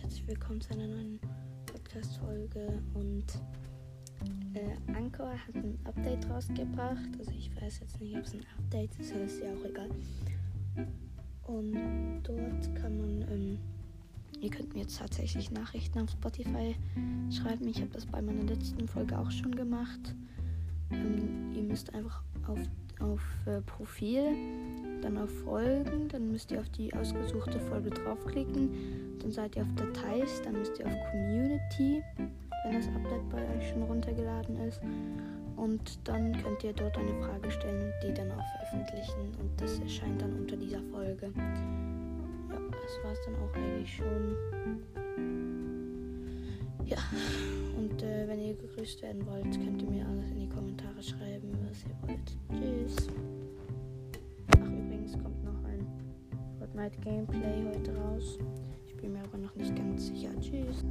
herzlich willkommen zu einer neuen Podcast-Folge. Und äh, Anchor hat ein Update rausgebracht. Also ich weiß jetzt nicht, ob es ein Update ist, aber ist ja auch egal. Und dort kann man, ähm, ihr könnt mir jetzt tatsächlich Nachrichten auf Spotify schreiben. Ich habe das bei meiner letzten Folge auch schon gemacht. Ähm, ihr müsst einfach auf, auf äh, Profil dann auf Folgen, dann müsst ihr auf die ausgesuchte Folge draufklicken, dann seid ihr auf Dateis, dann müsst ihr auf Community, wenn das Update bei euch schon runtergeladen ist. Und dann könnt ihr dort eine Frage stellen die dann auch veröffentlichen. Und das erscheint dann unter dieser Folge. Ja, das war es dann auch eigentlich schon. Ja, und äh, wenn ihr gegrüßt werden wollt, könnt ihr mir alles in die Kommentare schreiben, was ihr wollt. Tschüss. Ach, übrigens kommt noch ein Fortnite Gameplay heute raus. Ich bin mir aber noch nicht ganz sicher. Tschüss.